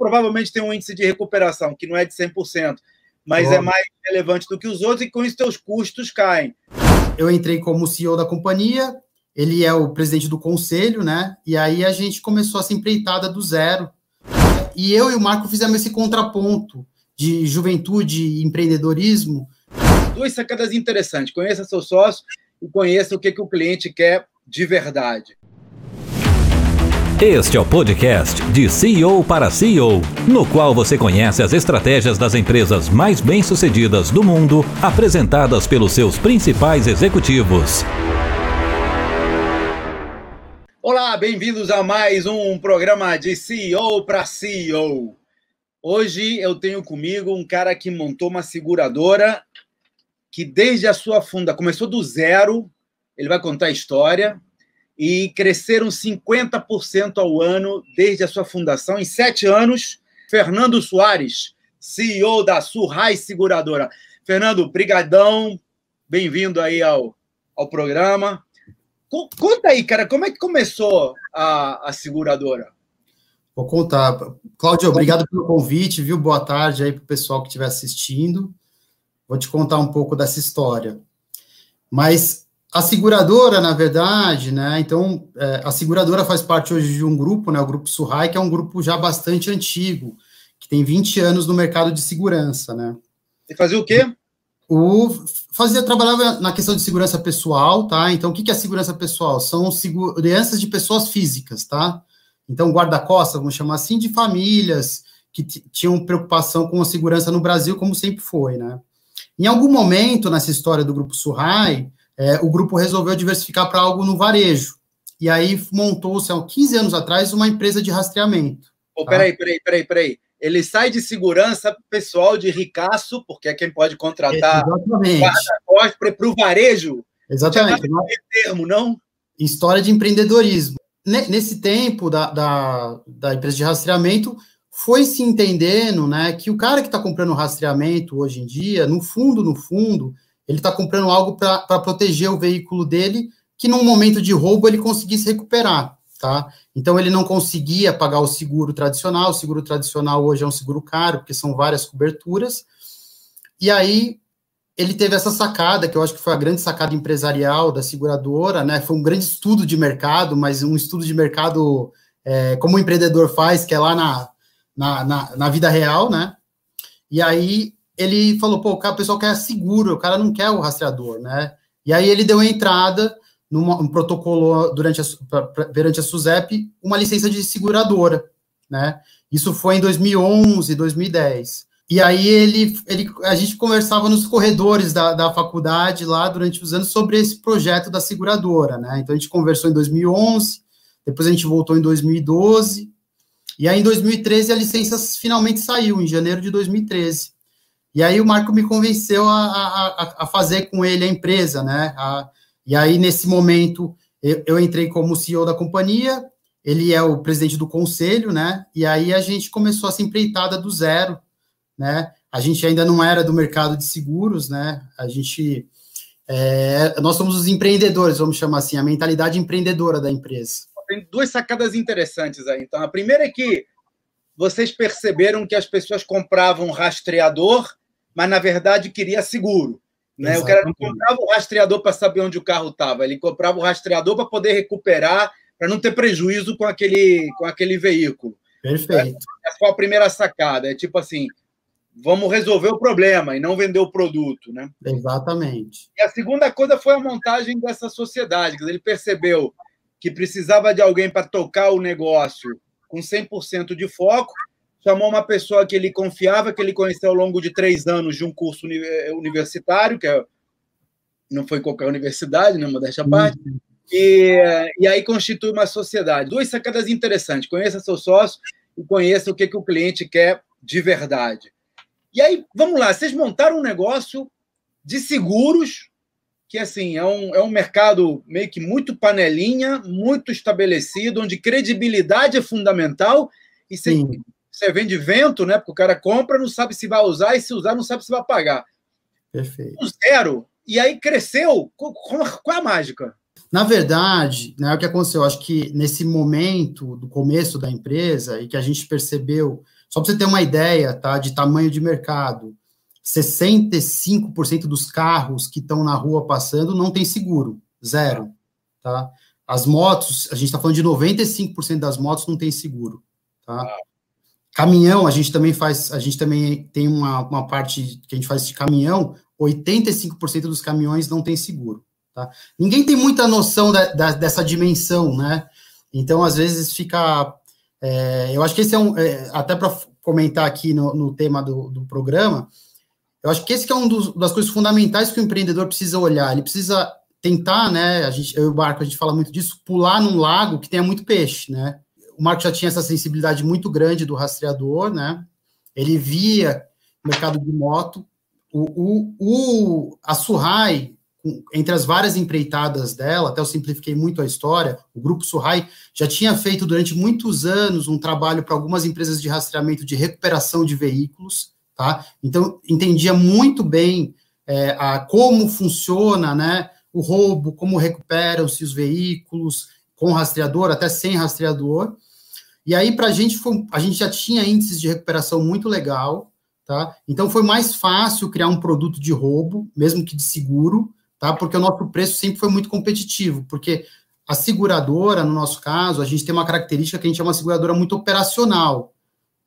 provavelmente tem um índice de recuperação que não é de 100%, mas é mais relevante do que os outros e com isso teus custos caem. Eu entrei como CEO da companhia, ele é o presidente do conselho, né? E aí a gente começou essa empreitada do zero. E eu e o Marco fizemos esse contraponto de juventude e empreendedorismo. Duas sacadas interessantes. Conheça seu sócio e conheça o que, que o cliente quer de verdade. Este é o podcast de CEO para CEO, no qual você conhece as estratégias das empresas mais bem-sucedidas do mundo, apresentadas pelos seus principais executivos. Olá, bem-vindos a mais um programa de CEO para CEO. Hoje eu tenho comigo um cara que montou uma seguradora que desde a sua funda começou do zero, ele vai contar a história, e cresceram 50% ao ano desde a sua fundação. Em sete anos, Fernando Soares, CEO da Surrai Seguradora. Fernando, brigadão, bem-vindo aí ao, ao programa. Conta aí, cara, como é que começou a, a seguradora? Vou contar. Cláudio, obrigado pelo convite, viu? Boa tarde aí para o pessoal que estiver assistindo. Vou te contar um pouco dessa história. Mas a seguradora, na verdade, né? Então, é, a seguradora faz parte hoje de um grupo, né? O Grupo Surrai, que é um grupo já bastante antigo, que tem 20 anos no mercado de segurança, né? E fazia o quê? O, fazia, trabalhava na questão de segurança pessoal, tá? Então, o que, é segurança pessoal? São seguranças de pessoas físicas, tá? Então, guarda-costas, vamos chamar assim, de famílias que tinham preocupação com a segurança no Brasil, como sempre foi, né? Em algum momento, nessa história do Grupo Surrai, é, o grupo resolveu diversificar para algo no varejo. E aí montou-se, há 15 anos atrás, uma empresa de rastreamento. Oh, tá? Peraí, peraí, peraí, peraí. Ele sai de segurança pessoal de ricaço, porque é quem pode contratar para o varejo. Exatamente. Não é termo, não? História de empreendedorismo. Nesse tempo da, da, da empresa de rastreamento, foi se entendendo né, que o cara que está comprando rastreamento hoje em dia, no fundo, no fundo, ele está comprando algo para proteger o veículo dele, que num momento de roubo ele conseguisse recuperar, tá? Então ele não conseguia pagar o seguro tradicional, o seguro tradicional hoje é um seguro caro, porque são várias coberturas, e aí ele teve essa sacada, que eu acho que foi a grande sacada empresarial da seguradora, né? Foi um grande estudo de mercado, mas um estudo de mercado é, como o empreendedor faz, que é lá na, na, na, na vida real, né? E aí ele falou, pô, o pessoal quer seguro, o cara não quer o rastreador, né? E aí ele deu entrada num um protocolo durante a, perante a SUSEP uma licença de seguradora, né? Isso foi em 2011, 2010. E aí ele, ele a gente conversava nos corredores da, da faculdade lá durante os anos sobre esse projeto da seguradora, né? Então a gente conversou em 2011, depois a gente voltou em 2012, e aí em 2013 a licença finalmente saiu, em janeiro de 2013. E aí o Marco me convenceu a, a, a fazer com ele a empresa, né? A, e aí, nesse momento, eu, eu, entrei como CEO da companhia, ele é o presidente do conselho, né? E aí a gente começou essa empreitada do zero, né? A gente ainda não era do mercado de seguros, né? A gente. É, nós somos os empreendedores, vamos chamar assim, a mentalidade empreendedora da empresa. Tem duas sacadas interessantes aí. Então, a primeira é que vocês perceberam que as pessoas compravam rastreador mas na verdade queria seguro. Né? O cara não comprava o rastreador para saber onde o carro estava, ele comprava o rastreador para poder recuperar, para não ter prejuízo com aquele, com aquele veículo. Perfeito. Essa foi a primeira sacada. É tipo assim: vamos resolver o problema e não vender o produto. Né? Exatamente. E a segunda coisa foi a montagem dessa sociedade. Ele percebeu que precisava de alguém para tocar o negócio com 100% de foco chamou uma pessoa que ele confiava, que ele conheceu ao longo de três anos de um curso eh, universitário, que é, não foi qualquer universidade, né, modéstia à parte, uhum. e, e aí constitui uma sociedade. Duas sacadas interessantes, conheça seu sócio e conheça o que, que o cliente quer de verdade. E aí, vamos lá, vocês montaram um negócio de seguros, que assim, é um, é um mercado meio que muito panelinha, muito estabelecido, onde credibilidade é fundamental, e você você vende vento, né? Porque o cara compra, não sabe se vai usar, e se usar, não sabe se vai pagar. Perfeito. zero. E aí cresceu. Qual é a mágica? Na verdade, né, o que aconteceu, acho que nesse momento do começo da empresa, e que a gente percebeu Só para você ter uma ideia, tá, de tamanho de mercado, 65% dos carros que estão na rua passando não tem seguro, zero, tá? As motos, a gente está falando de 95% das motos não tem seguro, tá? Caminhão, a gente também faz, a gente também tem uma, uma parte que a gente faz de caminhão, 85% dos caminhões não tem seguro, tá? Ninguém tem muita noção da, da, dessa dimensão, né? Então, às vezes fica, é, eu acho que esse é um, é, até para comentar aqui no, no tema do, do programa, eu acho que esse que é uma das coisas fundamentais que o empreendedor precisa olhar. Ele precisa tentar, né? A gente, eu e o Marco, a gente fala muito disso, pular num lago que tenha muito peixe, né? O Marco já tinha essa sensibilidade muito grande do rastreador, né? Ele via o mercado de moto. O, o, o, a Surrai, entre as várias empreitadas dela, até eu simplifiquei muito a história, o grupo Surrai já tinha feito durante muitos anos um trabalho para algumas empresas de rastreamento de recuperação de veículos, tá? Então, entendia muito bem é, a, como funciona, né, o roubo, como recuperam-se os veículos, com rastreador, até sem rastreador. E aí, para a gente, foi, a gente já tinha índices de recuperação muito legal, tá? Então, foi mais fácil criar um produto de roubo, mesmo que de seguro, tá? Porque o nosso preço sempre foi muito competitivo, porque a seguradora, no nosso caso, a gente tem uma característica que a gente chama seguradora muito operacional.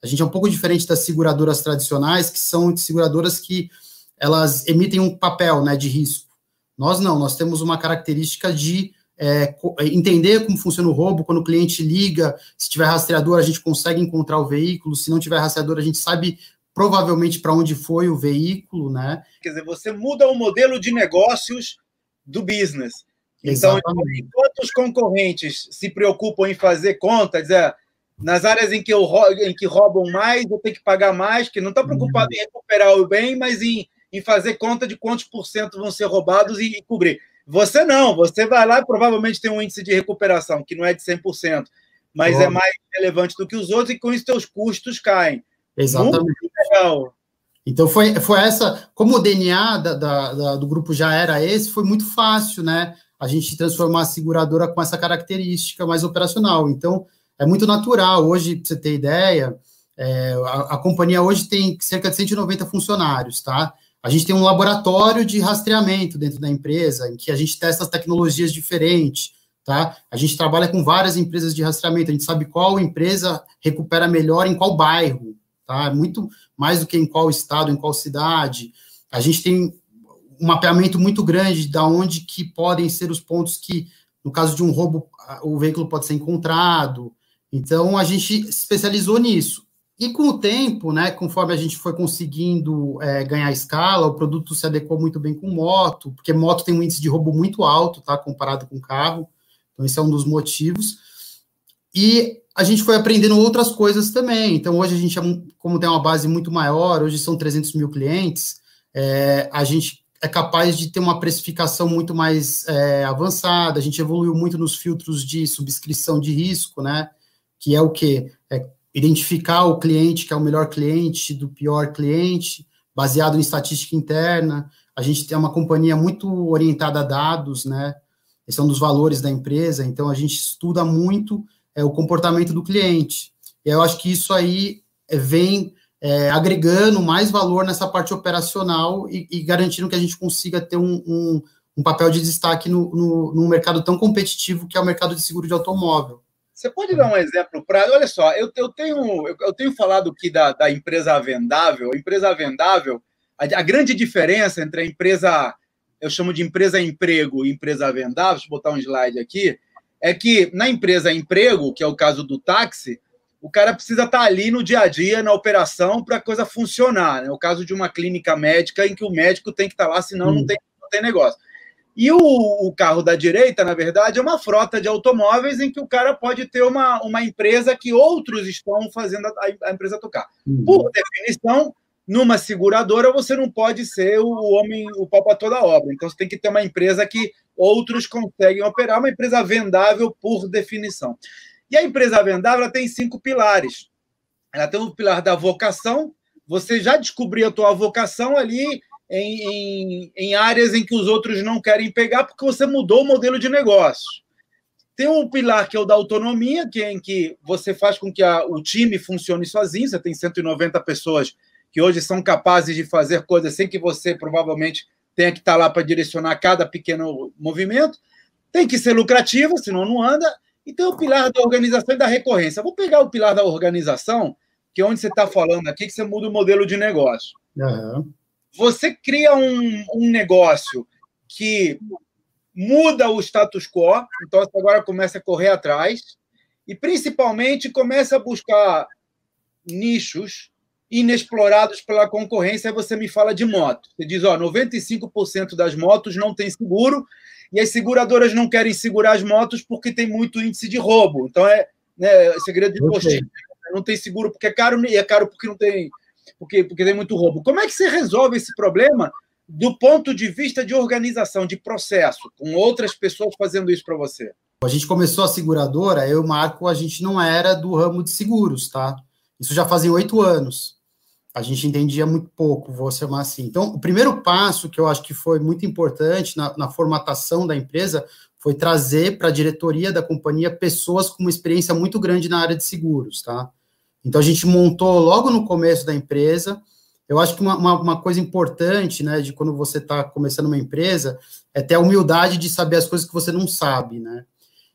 A gente é um pouco diferente das seguradoras tradicionais, que são seguradoras que elas emitem um papel né, de risco. Nós não, nós temos uma característica de é, entender como funciona o roubo, quando o cliente liga, se tiver rastreador, a gente consegue encontrar o veículo, se não tiver rastreador, a gente sabe provavelmente para onde foi o veículo, né? Quer dizer, você muda o modelo de negócios do business. Então, enquanto os concorrentes se preocupam em fazer conta, dizer, nas áreas em que, eu, em que roubam mais, eu tenho que pagar mais, que não está preocupado uhum. em recuperar o bem, mas em, em fazer conta de quantos por cento vão ser roubados e, e cobrir. Você não, você vai lá e provavelmente tem um índice de recuperação que não é de 100%, mas é mais relevante do que os outros e com isso seus custos caem. Exatamente. Muito legal. Então foi, foi essa, como o DNA da, da, da, do grupo já era esse, foi muito fácil, né? A gente transformar a seguradora com essa característica mais operacional. Então, é muito natural. Hoje, para você ter ideia, é, a, a, companhia hoje tem cerca de 190 funcionários, tá? A gente tem um laboratório de rastreamento dentro da empresa, em que a gente testa as tecnologias diferentes, tá? A gente trabalha com várias empresas de rastreamento, a gente sabe qual empresa recupera melhor em qual bairro, tá? Muito mais do que em qual estado, em qual cidade. A gente tem um mapeamento muito grande de onde que podem ser os pontos que, no caso de um roubo, o veículo pode ser encontrado. Então, a gente especializou nisso. E com o tempo, né, conforme a gente foi conseguindo é, ganhar escala, o produto se adequou muito bem com moto, porque moto tem um índice de roubo muito alto, tá, comparado com carro. Então, esse é um dos motivos. E a gente foi aprendendo outras coisas também. Então, hoje a gente, é como tem uma base muito maior, hoje são 300 mil clientes, é, a gente é capaz de ter uma precificação muito mais é, avançada. A gente evoluiu muito nos filtros de subscrição de risco, né? Que é o que? Identificar o cliente que é o melhor cliente do pior cliente, baseado em estatística interna. A gente tem uma companhia muito orientada a dados, né? Esse é um dos valores da empresa, então a gente estuda muito é, o comportamento do cliente. E eu acho que isso aí é, vem é, agregando mais valor nessa parte operacional e, e, garantindo que a gente consiga ter um, um, um papel de destaque no, no, num mercado tão competitivo que é o mercado de seguro de automóvel. Você pode dar um exemplo para. Olha só, eu, eu, tenho, eu, tenho falado aqui da, da empresa vendável. A empresa vendável, a, a, grande diferença entre a empresa, eu chamo de empresa emprego e empresa vendável, deixa eu botar um slide aqui, é que na empresa emprego, que é o caso do táxi, o cara precisa estar ali no dia a dia, na operação, para a coisa funcionar. Né? O caso de uma clínica médica em que o médico tem que estar lá, senão hum. não, tem, não tem negócio. E o, o, carro da direita, na verdade, é uma frota de automóveis em que o cara pode ter uma, uma empresa que outros estão fazendo a, a empresa tocar. Uhum. Por definição, numa seguradora, você não pode ser o homem, o pau para toda obra. Então, você tem que ter uma empresa que outros conseguem operar, uma empresa vendável por definição. E a empresa vendável tem cinco pilares. Ela tem o pilar da vocação. Você já descobriu a tua vocação ali em, em, em áreas em que os outros não querem pegar porque você mudou o modelo de negócio. Tem um pilar que é o da autonomia, que é em que você faz com que a, o time funcione sozinho. Você tem 190 pessoas que hoje são capazes de fazer coisas sem que você provavelmente tenha que estar lá para direcionar cada pequeno movimento. Tem que ser lucrativo, senão não anda. E tem o pilar da organização e da recorrência. Vou pegar o pilar da organização, que é onde você está falando aqui, que você muda o modelo de negócio. Uhum. Você cria um, um negócio que muda o status quo, então você agora começa a correr atrás e principalmente começa a buscar nichos inexplorados pela concorrência. Aí você me fala de moto. Você diz, ó, 95% das motos não tem seguro e as seguradoras não querem segurar as motos porque tem muito índice de roubo. Então é né, segredo de postinho. Não tem seguro porque é caro e é caro porque não tem porque, porque tem muito roubo. Como é que você resolve esse problema do ponto de vista de organização, de processo, com outras pessoas fazendo isso para você? A gente começou a seguradora, eu Marco, a gente não era do ramo de seguros, tá? Isso já fazia oito anos. A gente entendia muito pouco, vou chamar assim. Então, o primeiro passo que eu acho que foi muito importante na, na formatação da empresa foi trazer para a diretoria da companhia pessoas com uma experiência muito grande na área de seguros, tá? Então, a gente montou logo no começo da empresa eu acho que uma, uma, uma coisa importante, né, de quando você está começando uma empresa, é ter a humildade de saber as coisas que você não sabe, né?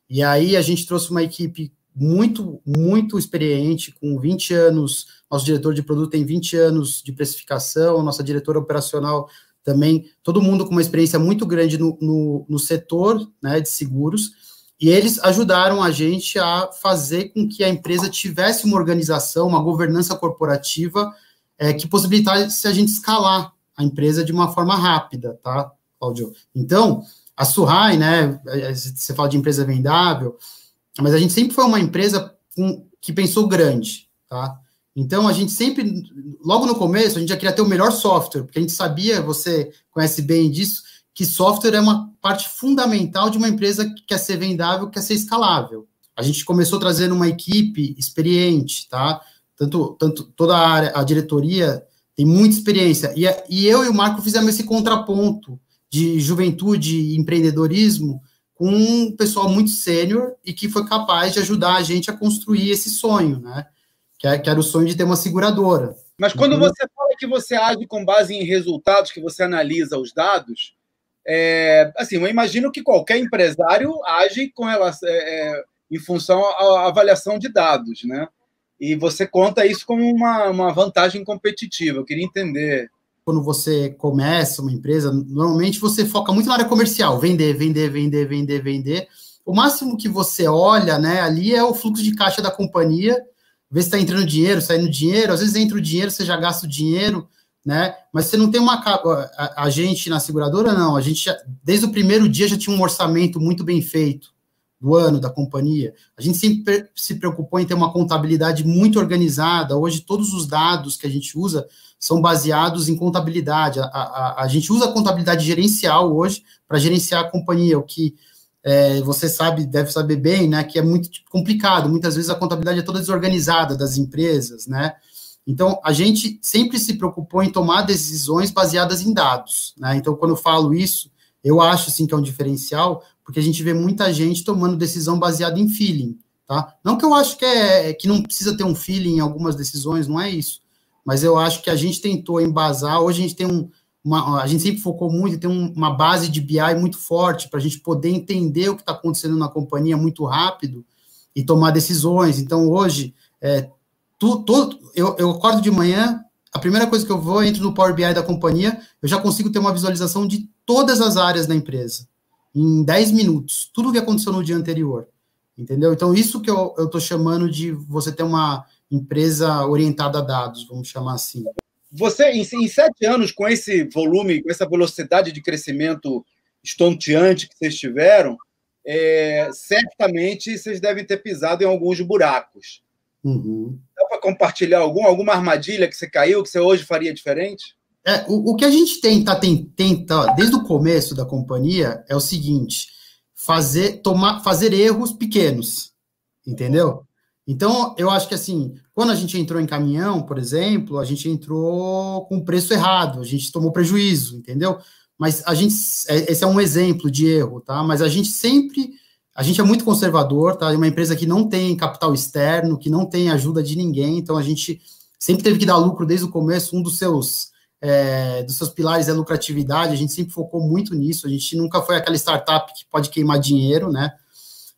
E aí a gente trouxe uma equipe muito, muito experiente, com 20 anos, nosso diretor de produto tem 20 anos de precificação, nossa diretora operacional também, todo mundo com uma experiência muito grande no, no, no setor né, de seguros, e eles ajudaram a gente a fazer com que a empresa tivesse uma organização, uma governança corporativa é, que possibilitasse a gente escalar a empresa de uma forma rápida, tá, Claudio? Então, a Surrai, né, você fala de empresa vendável, mas a gente sempre foi uma empresa com, que pensou grande, tá? Então, a gente sempre, logo no começo, a gente já queria ter o melhor software, porque a gente sabia, você conhece bem disso, que software é uma parte fundamental de uma empresa que quer ser vendável, quer ser escalável. A gente começou trazendo uma equipe experiente, tá? tanto, tanto toda a área, a diretoria tem muita experiência. E, e eu e o Marco fizemos esse contraponto de juventude e empreendedorismo com um pessoal muito sênior e que foi capaz de ajudar a gente a construir esse sonho, né? Que, é, que era o sonho de ter uma seguradora. Mas quando então, você fala que você age com base em resultados, que você analisa os dados, é, assim, eu imagino que qualquer empresário age com relação, é, é em função à avaliação de dados, né? e você conta isso como uma, uma vantagem competitiva. Eu queria entender. Quando você começa uma empresa, normalmente você foca muito na área comercial, vender, vender, vender, vender, vender. O máximo que você olha, né, ali é o fluxo de caixa da companhia, ver se está entrando dinheiro, saindo dinheiro. Às vezes entra o dinheiro, você já gasta o dinheiro, né? Mas você não tem uma a, a gente na seguradora não. A gente já, desde o primeiro dia já tinha um orçamento muito bem feito do ano da companhia. A gente sempre se preocupou em ter uma contabilidade muito organizada. Hoje, todos os dados que a gente usa são baseados em contabilidade. A, a, a gente usa a contabilidade gerencial hoje para gerenciar a companhia, o que é, você sabe, deve saber bem, né, que é muito complicado. Muitas vezes a contabilidade é toda desorganizada das empresas, né? Então, a gente sempre se preocupou em tomar decisões baseadas em dados, né? Então, quando eu falo isso, eu acho, sim, que é um diferencial, porque a gente vê muita gente tomando decisão baseada em feeling, tá? Não que eu acho que é que não precisa ter um feeling em algumas decisões, não é isso. Mas eu acho que a gente tentou embasar, hoje a gente tem um, uma, a gente sempre focou muito em ter um, uma base de BI muito forte para a gente poder entender o que está acontecendo na companhia muito rápido e tomar decisões. Então, hoje, é, tu, tu, eu, eu acordo de manhã, a primeira coisa que eu vou, eu entro no Power BI da companhia, eu já consigo ter uma visualização de todas as áreas da empresa em 10 minutos, tudo o que aconteceu no dia anterior, entendeu? Então, isso que eu estou chamando de você ter uma empresa orientada a dados, vamos chamar assim. Você, em, em sete anos, com esse volume, com essa velocidade de crescimento estonteante que vocês tiveram, é, certamente vocês devem ter pisado em alguns buracos. Uhum. Para compartilhar algum, alguma armadilha que você caiu, que você hoje faria diferente? É, o, o, que a gente tenta, tenta, desde o começo da companhia, é o seguinte: fazer, tomar, fazer erros pequenos, entendeu? Então, eu acho que assim, quando a gente entrou em caminhão, por exemplo, a gente entrou com preço errado, a gente tomou prejuízo, entendeu? Mas a gente, é, esse é um exemplo de erro, tá? Mas a gente sempre a gente é muito conservador, tá? É uma empresa que não tem capital externo, que não tem ajuda de ninguém, então a gente sempre teve que dar lucro desde o começo. Um dos seus é, dos seus pilares é lucratividade, a gente sempre focou muito nisso, a gente nunca foi aquela startup que pode queimar dinheiro, né?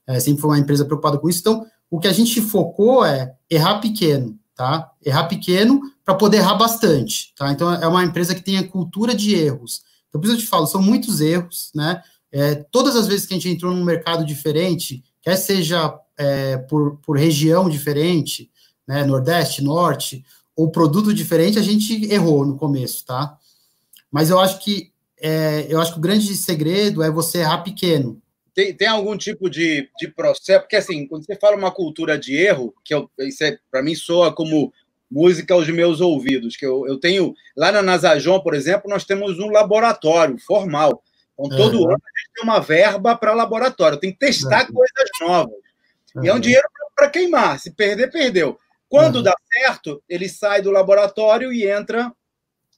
É, sempre foi uma empresa preocupada com isso. Então, o que a gente focou é errar pequeno, tá? Errar pequeno para poder errar bastante, tá? Então, é uma empresa que tem a cultura de erros. Então, por isso eu te falo, são muitos erros, né? É, todas as vezes que a gente entrou num mercado diferente, quer seja é, por, por região diferente, né, Nordeste, Norte, ou produto diferente, a gente errou no começo, tá? Mas eu acho que é, eu acho que o grande segredo é você errar pequeno. Tem, tem algum tipo de, de processo? Porque assim, quando você fala uma cultura de erro, que eu, isso é, para mim soa como música aos meus ouvidos, que eu, eu tenho lá na Nasajon, por exemplo, nós temos um laboratório formal. Então, todo uhum. ano a gente tem uma verba para laboratório, tem que testar uhum. coisas novas. Uhum. E é um dinheiro para queimar. Se perder, perdeu. Quando dá certo, ele sai do laboratório e entra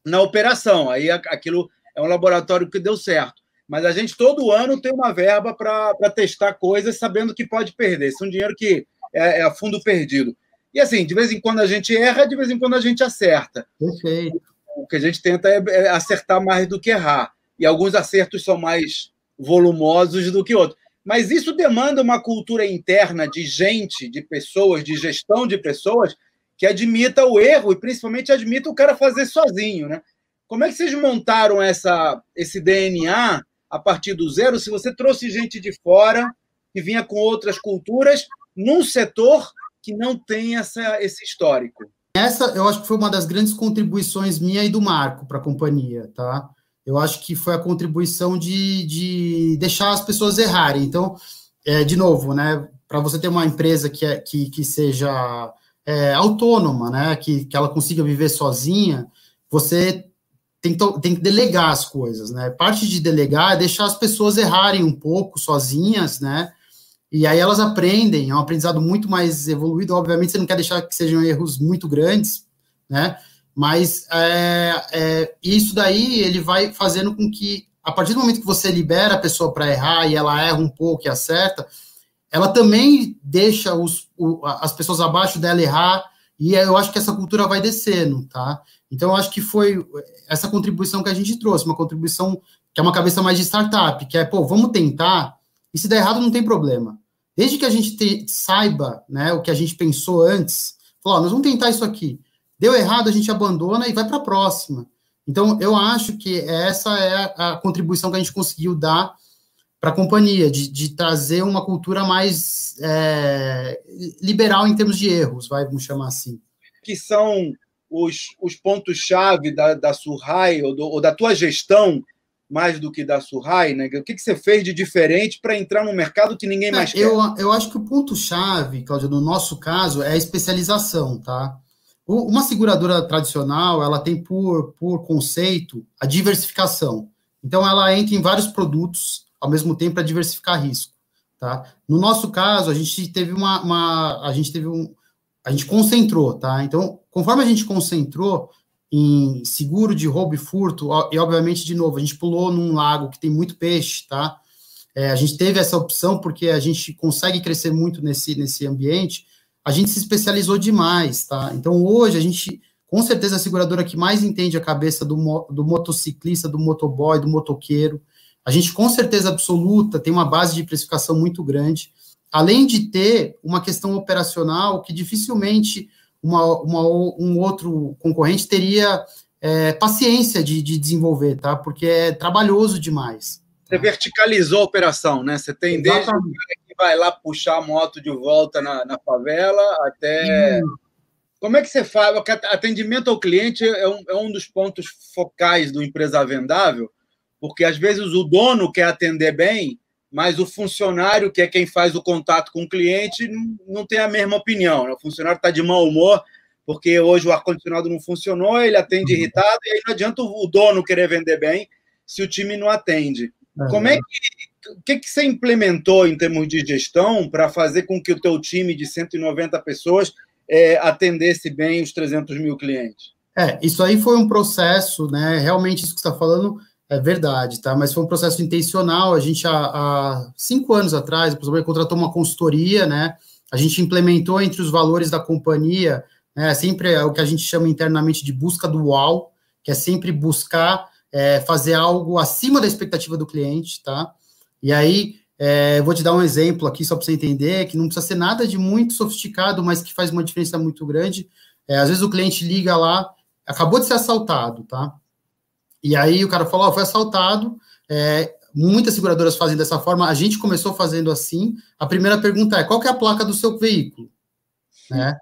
na operação. Aí aquilo é um laboratório que deu certo. Mas a gente todo ano tem uma verba para testar coisas, sabendo que pode perder. Isso é um dinheiro que é, é a fundo perdido. E assim, de vez em quando a gente erra, de vez em quando a gente acerta. Perfeito. O que a gente tenta é, é acertar mais do que errar. E alguns acertos são mais volumosos do que outros. Mas isso demanda uma cultura interna de gente, de pessoas, de gestão de pessoas, que admita o erro e principalmente admita o cara fazer sozinho, né? Como é que vocês montaram essa, esse DNA a partir do zero? Se você trouxe gente de fora que vinha com outras culturas num setor que não tem essa, esse histórico. Essa eu acho que foi uma das grandes contribuições minha e do Marco para a companhia, tá? Eu acho que foi a contribuição de, de deixar as pessoas errarem. Então, é, de novo, né, para você ter uma empresa que, é, que, que seja é, autônoma, né, que, que ela consiga viver sozinha, você tem que, tem que delegar as coisas, né? Parte de delegar é deixar as pessoas errarem um pouco sozinhas, né? E aí elas aprendem, é um aprendizado muito mais evoluído. Obviamente, você não quer deixar que sejam erros muito grandes, né? Mas é, é, isso daí ele vai fazendo com que, a partir do momento que você libera a pessoa para errar e ela erra um pouco e acerta, ela também deixa os, o, as pessoas abaixo dela errar, e eu acho que essa cultura vai descendo, tá? Então, eu acho que foi essa contribuição que a gente trouxe, uma contribuição que é uma cabeça mais de startup, que é, pô, vamos tentar, e se der errado não tem problema. Desde que a gente te, saiba né, o que a gente pensou antes, falou, nós vamos tentar isso aqui. Deu errado, a gente abandona e vai para a próxima. Então, eu acho que essa é a contribuição que a gente conseguiu dar para a companhia, de, de, trazer uma cultura mais é, liberal em termos de erros, vai, vamos chamar assim. Que são os, os pontos-chave da, da Surrai ou, ou, da tua gestão, mais do que da Surrai, né? O que, que você fez de diferente para entrar num mercado que ninguém é, mais é, quer? Eu, eu acho que o ponto-chave, Cláudio, no nosso caso, é a especialização, tá? Uma seguradora tradicional, ela tem por, por conceito a diversificação. Então, ela entra em vários produtos ao mesmo tempo para diversificar risco. Tá? No nosso caso, a gente teve uma, uma, a gente teve um, a gente concentrou, tá? Então, conforme a gente concentrou em seguro de roubo e furto, e obviamente, de novo, a gente pulou num lago que tem muito peixe, tá? É, a gente teve essa opção porque a gente consegue crescer muito nesse, nesse ambiente, a gente se especializou demais, tá? Então, hoje, a gente, com certeza, a seguradora que mais entende a cabeça do, do motociclista, do motoboy, do motoqueiro. A gente, com certeza absoluta, tem uma base de precificação muito grande, além de ter uma questão operacional que dificilmente uma, uma um outro concorrente teria é, paciência de, de desenvolver, tá? Porque é trabalhoso demais. Você verticalizou a operação, né? Você tem Exatamente. desde vai lá puxar a moto de volta na, na favela, até. Hum. Como é que você faz? Atendimento ao cliente é um, é um dos pontos focais do empresa vendável, porque às vezes o dono quer atender bem, mas o funcionário, que é quem faz o contato com o cliente, não, não tem a mesma opinião. Né? O funcionário está de mau humor, porque hoje o ar-condicionado não funcionou, ele atende uhum. irritado, e aí não adianta o dono querer vender bem se o time não atende. Uhum. Como é que o que, que você implementou em termos de gestão para fazer com que o teu time de 190 pessoas é, atendesse bem os 300 mil clientes? É, isso aí foi um processo, né? Realmente, isso que você está falando É verdade, tá? Mas foi um processo intencional. A gente, há, há cinco anos atrás, por contratou uma consultoria, né? A gente implementou entre os valores da companhia, né? Sempre é o que a gente chama internamente de busca do UAU, que é sempre buscar é, fazer algo acima da expectativa do cliente, tá? E aí, é, vou te dar um exemplo aqui só para você entender, que não precisa ser nada de muito sofisticado, mas que faz uma diferença muito grande. É, às vezes o cliente liga lá, acabou de ser assaltado, tá? E aí o cara falou, oh, foi assaltado, é, muitas seguradoras fazem dessa forma, a gente começou fazendo assim, a primeira pergunta é, qual que é a placa do seu veículo? Né?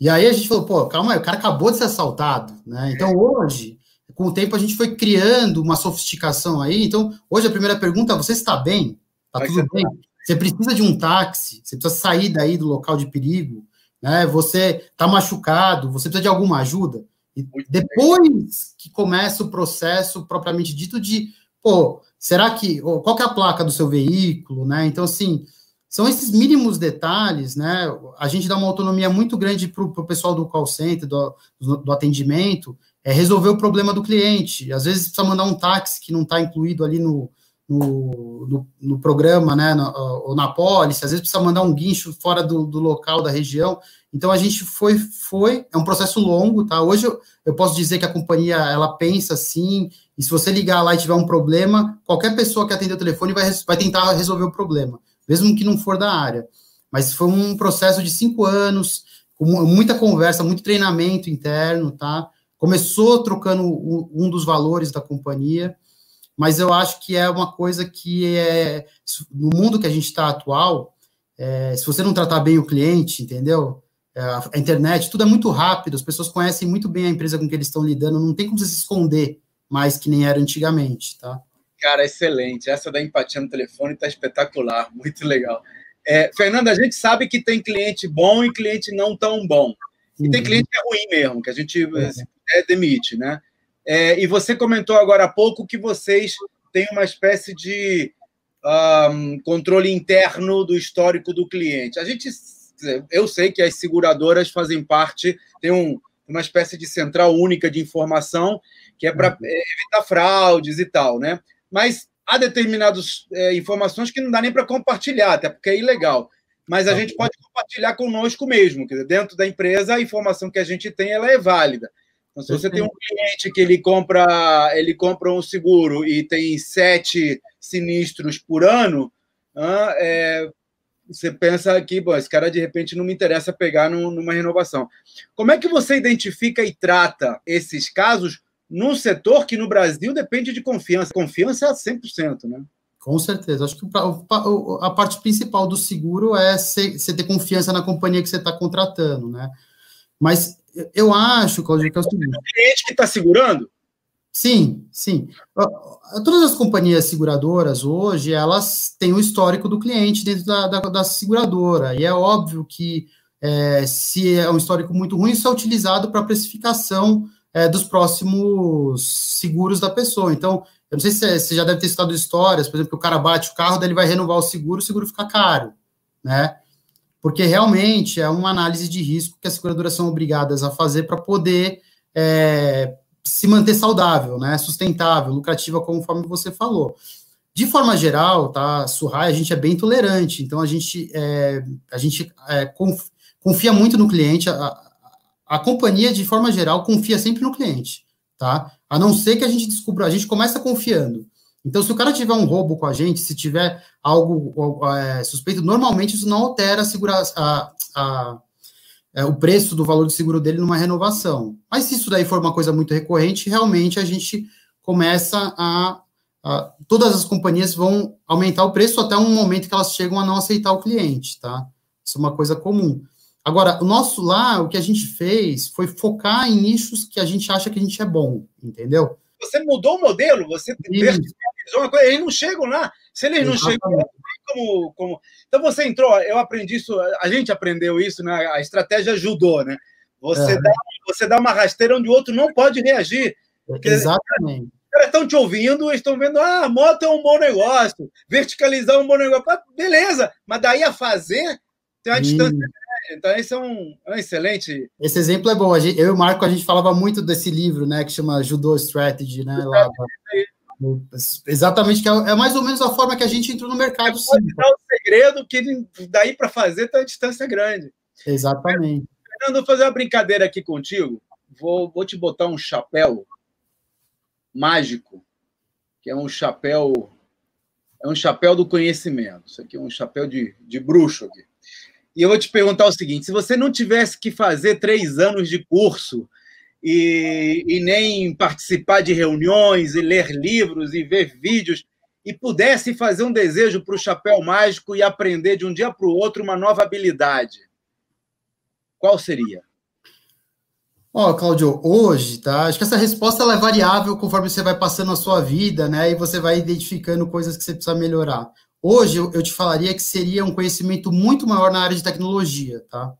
E aí a gente falou, pô, calma aí, o cara acabou de ser assaltado, né? Então hoje, com o tempo a gente foi criando uma sofisticação aí, então hoje a primeira pergunta é, você está bem? Tá tudo bem? Você precisa de um táxi, você precisa sair daí do local de perigo, né? Você está machucado, você precisa de alguma ajuda? E depois que começa o processo propriamente dito de, pô, será que, qual que é a placa do seu veículo, né? Então, assim, são esses mínimos detalhes, né? A gente dá uma autonomia muito grande para o pessoal do call center, do, do, atendimento, é resolver o problema do cliente. Às vezes precisa mandar um táxi que não está incluído ali no, no, no, no, programa, né, na, ou na pólice, às vezes precisa mandar um guincho fora do, do, local, da região. Então, a gente foi, foi, é um processo longo, tá? Hoje eu, eu posso dizer que a companhia, ela pensa assim, e se você ligar lá e tiver um problema, qualquer pessoa que atender o telefone vai, vai tentar resolver o problema, mesmo que não for da área. Mas foi um processo de cinco anos, com muita conversa, muito treinamento interno, tá? Começou trocando um dos valores da companhia, mas eu acho que é uma coisa que é no mundo que a gente está atual, é, se você não tratar bem o cliente, entendeu? É, a internet, tudo é muito rápido, as pessoas conhecem muito bem a empresa com que eles estão lidando, não tem como você se esconder mais que nem era antigamente, tá? Cara, excelente. Essa da empatia no telefone está espetacular, muito legal. É, Fernanda, a gente sabe que tem cliente bom e cliente não tão bom. E uhum. tem cliente que é ruim mesmo, que a gente uhum. É, demite, né? É, e você comentou agora há pouco que vocês têm uma espécie de um, controle interno do histórico do cliente. A gente, eu sei que as seguradoras fazem parte, tem um, uma espécie de central única de informação que é para uhum. é, evitar fraudes e tal, né? Mas há determinadas é, informações que não dá nem para compartilhar, até porque é ilegal. Mas a gente pode compartilhar conosco mesmo, quer dizer, dentro da empresa a informação que a gente tem ela é válida. Então, se você tem um cliente que ele compra, ele compra um seguro e tem sete sinistros por ano, é, você pensa que, bom, esse cara de repente não me interessa pegar no, numa renovação. Como é que você identifica e trata esses casos num setor que no Brasil depende de confiança? Confiança é 100%, né? Com certeza. Acho que a parte principal do seguro é você ter confiança na companhia que você está contratando, né? Mas eu acho, Claudio, que é o seguinte. O cliente que está segurando? Sim, sim. Todas as companhias seguradoras hoje, elas têm o histórico do cliente dentro da, da, da seguradora. E é óbvio que é, se é um histórico muito ruim, isso é utilizado para precificação é, dos próximos seguros da pessoa. Então, eu não sei se você já deve ter estudado histórias, por exemplo, que o cara bate o carro, daí ele vai renovar o seguro, o seguro fica caro, né? Porque realmente é uma análise de risco que as seguradoras são obrigadas a fazer para poder é, se manter saudável, né, sustentável, lucrativa, conforme você falou. De forma geral, tá, Surrai, a gente é bem tolerante, então a gente, é, a gente é, confia muito no cliente, a, a companhia, de forma geral, confia sempre no cliente, tá? A não ser que a gente descubra, a gente começa confiando. Então, se o cara tiver um roubo com a gente, se tiver algo é, suspeito, normalmente isso não altera a segura, a, a, é, o preço do valor de seguro dele numa renovação. Mas se isso daí for uma coisa muito recorrente, realmente a gente começa a, a, Todas as companhias vão aumentar o preço até um momento que elas chegam a não aceitar o cliente, tá? Isso é uma coisa comum. Agora, o nosso lá, o que a gente fez foi focar em nichos que a gente acha que a gente é bom, entendeu? Você mudou o modelo, você uma coisa, eles não chegam lá. Se eles não Exatamente. chegam, como, como. Então você entrou, eu aprendi isso, a gente aprendeu isso, né? A estratégia ajudou, né? Você, é. dá, você dá uma rasteira onde o outro não pode reagir. Porque, Exatamente. Os caras estão te ouvindo, estão vendo, ah, moto é um bom negócio, verticalizar é um bom negócio. Beleza, mas daí a fazer tem uma distância então, esse é um, é um, excelente. Esse exemplo é bom. eu e o Marco, a gente falava muito desse livro, né, que chama Judô Strategy, né? Lá, Exatamente, que é, é mais ou menos a forma que a gente entrou no mercado. Sim. Dar o segredo que daí para fazer está a distância grande. Exatamente. Fernando, vou fazer uma brincadeira aqui contigo. Vou, vou te botar um chapéu mágico, que é um chapéu é um chapéu do conhecimento. Isso aqui é um chapéu de, de bruxo aqui. E eu vou te perguntar o seguinte: se você não tivesse que fazer três anos de curso e, e nem participar de reuniões e ler livros e ver vídeos e pudesse fazer um desejo para o chapéu mágico e aprender de um dia para o outro uma nova habilidade, qual seria? Ó, oh, Claudio, hoje, tá? Acho que essa resposta ela é variável conforme você vai passando a sua vida, né? E você vai identificando coisas que você precisa melhorar. Hoje, eu te falaria que seria um conhecimento muito maior na área de tecnologia, tá?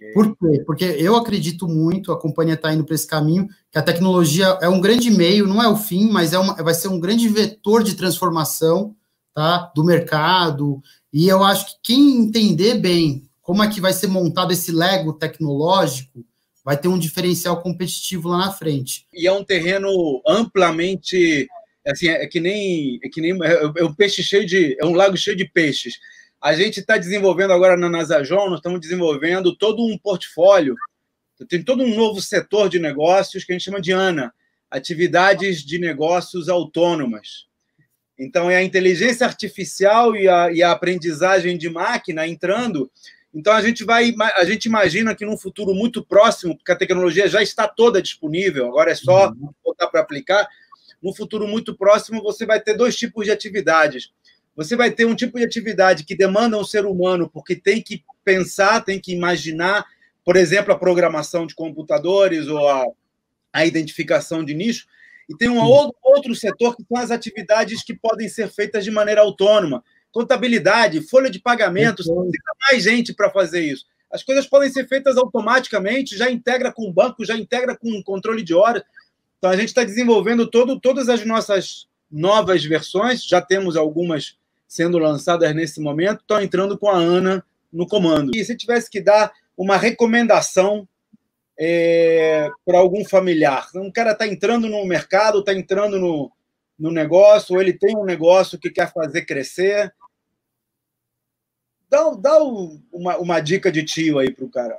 Okay. Por quê? Porque eu acredito muito, a companhia está indo para esse caminho, que a tecnologia é um grande meio, não é o fim, mas é uma, vai ser um grande vetor de transformação tá, do mercado. E eu acho que quem entender bem como é que vai ser montado esse Lego tecnológico, vai ter um diferencial competitivo lá na frente. E é um terreno amplamente assim, é que nem é que nem é um peixe cheio de é um lago cheio de peixes. A gente está desenvolvendo agora na Nasajon, nós estamos desenvolvendo todo um portfólio, tem todo um novo setor de negócios que a gente chama de ANA, atividades de negócios autônomas. Então, é a inteligência artificial e a, e a aprendizagem de máquina entrando. Então, a gente vai, a gente imagina que num futuro muito próximo, porque a tecnologia já está toda disponível, agora é só uhum. botar para aplicar. No futuro muito próximo, você vai ter dois tipos de atividades você vai ter um tipo de atividade que demanda um ser humano, porque tem que pensar, tem que imaginar, por exemplo, a programação de computadores ou a, a identificação de nicho. E tem um outro, outro setor que são as atividades que podem ser feitas de maneira autônoma. Contabilidade, folha de pagamento, você precisa mais gente para fazer isso. As coisas podem ser feitas automaticamente, já integra com o banco, já integra com o controle de horas. Então, a gente está desenvolvendo todo, todas as nossas novas versões, já temos algumas sendo lançadas nesse momento, estão entrando com a Ana no comando. E se tivesse que dar uma recomendação é, para algum familiar, um cara está entrando no mercado, está entrando no, no negócio, ou ele tem um negócio que quer fazer crescer, dá, dá uma, uma dica de tio aí para o cara.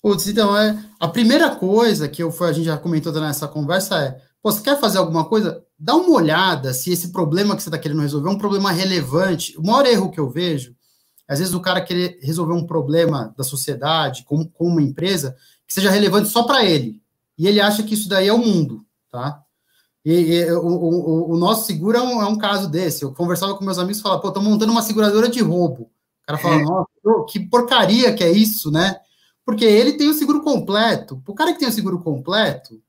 Putz, então, é, a primeira coisa que eu, a gente já comentou nessa conversa é, pô, você quer fazer alguma coisa? Dá uma olhada se esse problema que você está querendo resolver é um problema relevante. O maior erro que eu vejo, às vezes o cara querer resolver um problema da sociedade com, com uma empresa que seja relevante só para ele. E ele acha que isso daí é o mundo, tá? E, e o, o, o, nosso seguro é um, é um, caso desse. Eu conversava com meus amigos e falava, pô, tô montando uma seguradora de roubo. O cara fala, é. nossa, que porcaria que é isso, né? Porque ele tem o seguro completo. O cara que tem o seguro completo,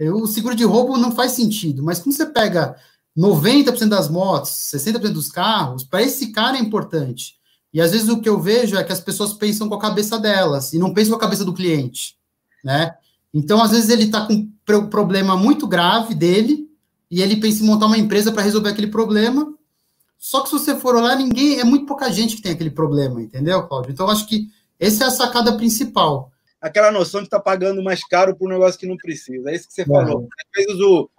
o seguro de roubo não faz sentido, mas quando você pega 90% das motos, 60% dos carros, para esse cara é importante. E às vezes o que eu vejo é que as pessoas pensam com a cabeça delas e não pensam com a cabeça do cliente, né? Então, às vezes ele está com um problema muito grave dele e ele pensa em montar uma empresa para resolver aquele problema. Só que se você for olhar, ninguém é muito pouca gente que tem aquele problema, entendeu, Cláudio? Então, acho que essa é a sacada principal aquela noção de estar tá pagando mais caro por um negócio que não precisa. É isso que você falou. Às vezes, o,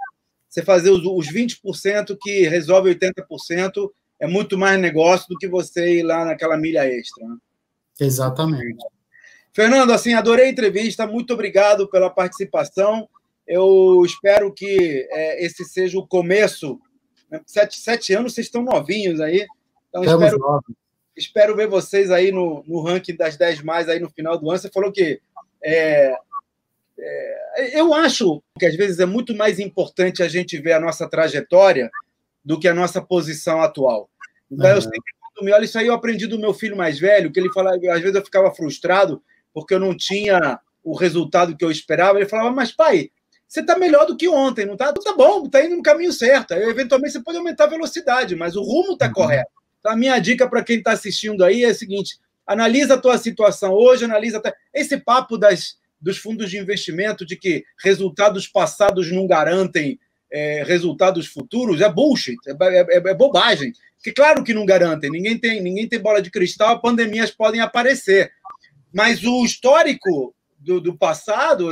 você fazer os, os 20% que resolve 80% é muito mais negócio do que você ir lá naquela milha extra. Né? Exatamente. Fernando, assim, adorei a entrevista. Muito obrigado pela participação. Eu espero que é, esse seja o começo. Né? Sete, sete anos, vocês estão novinhos aí. Então, espero, espero ver vocês aí no, no ranking das 10 mais aí no final do ano. Você falou que é, é, eu acho que às vezes é muito mais importante a gente ver a nossa trajetória do que a nossa posição atual. Então, uhum. eu sempre, quando me olho, isso aí eu aprendi do meu filho mais velho, que ele falava, às vezes eu ficava frustrado porque eu não tinha o resultado que eu esperava. Ele falava, mas pai, você está melhor do que ontem, não está? Tá bom, está indo no caminho certo. Aí, eventualmente você pode aumentar a velocidade, mas o rumo está uhum. correto. Então, a minha dica para quem está assistindo aí é a seguinte: analisa a tua situação hoje, analisa esse papo das, dos fundos de investimento de que resultados passados não garantem é, resultados futuros é bullshit, é, é, é, bobagem. Que claro que não garantem, ninguém tem, ninguém tem bola de cristal, pandemias podem aparecer. Mas o histórico do, do passado,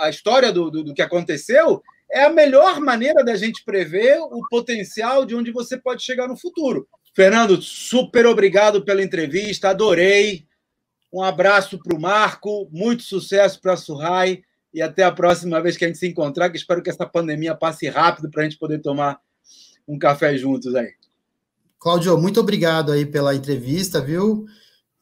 a história do, do, do que aconteceu, é a melhor maneira da gente prever o potencial de onde você pode chegar no futuro. Fernando, super obrigado pela entrevista, adorei. Um abraço para o Marco, muito sucesso para a Surrai e até a próxima vez que a gente se encontrar, que espero que essa pandemia passe rápido para a gente poder tomar um café juntos aí. Cláudio, muito obrigado aí pela entrevista, viu?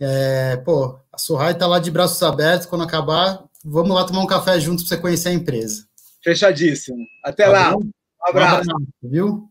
É, pô, a Surrai está lá de braços abertos. Quando acabar, vamos lá tomar um café juntos para você conhecer a empresa. Fechadíssimo. Até tá lá. Um abraço. Um abraço viu?